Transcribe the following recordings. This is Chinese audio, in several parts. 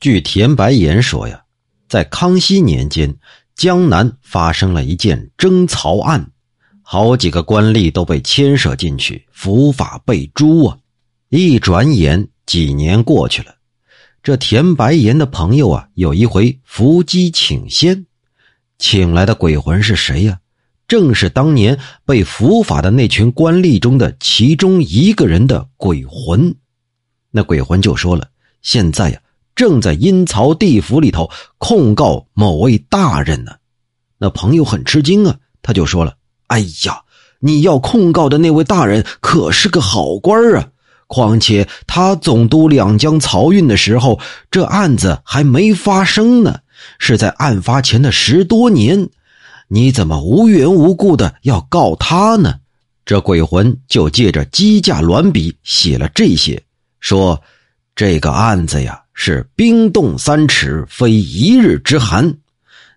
据田白岩说呀，在康熙年间，江南发生了一件征曹案，好几个官吏都被牵涉进去，伏法被诛啊！一转眼几年过去了，这田白岩的朋友啊，有一回伏击请仙，请来的鬼魂是谁呀？正是当年被伏法的那群官吏中的其中一个人的鬼魂。那鬼魂就说了：“现在呀。”正在阴曹地府里头控告某位大人呢，那朋友很吃惊啊，他就说了：“哎呀，你要控告的那位大人可是个好官啊！况且他总督两江漕运的时候，这案子还没发生呢，是在案发前的十多年，你怎么无缘无故的要告他呢？”这鬼魂就借着机架鸾笔写了这些，说：“这个案子呀。”是冰冻三尺，非一日之寒。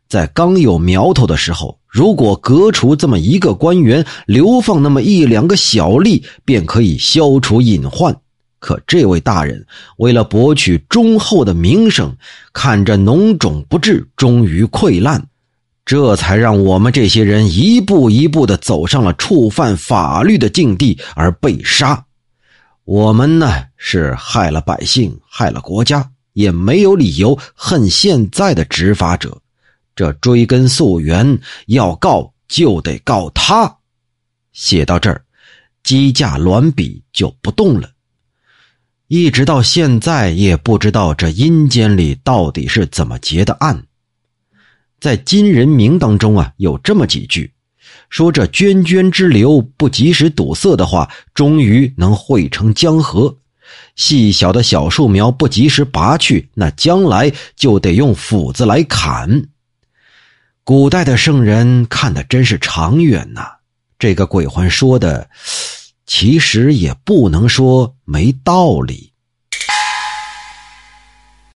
在刚有苗头的时候，如果革除这么一个官员，流放那么一两个小吏，便可以消除隐患。可这位大人为了博取忠厚的名声，看着脓肿不治，终于溃烂，这才让我们这些人一步一步的走上了触犯法律的境地而被杀。我们呢是害了百姓，害了国家，也没有理由恨现在的执法者。这追根溯源，要告就得告他。写到这儿，机架鸾笔就不动了。一直到现在，也不知道这阴间里到底是怎么结的案。在《金人名》当中啊，有这么几句。说这涓涓之流不及时堵塞的话，终于能汇成江河；细小的小树苗不及时拔去，那将来就得用斧子来砍。古代的圣人看的真是长远呐！这个鬼魂说的，其实也不能说没道理。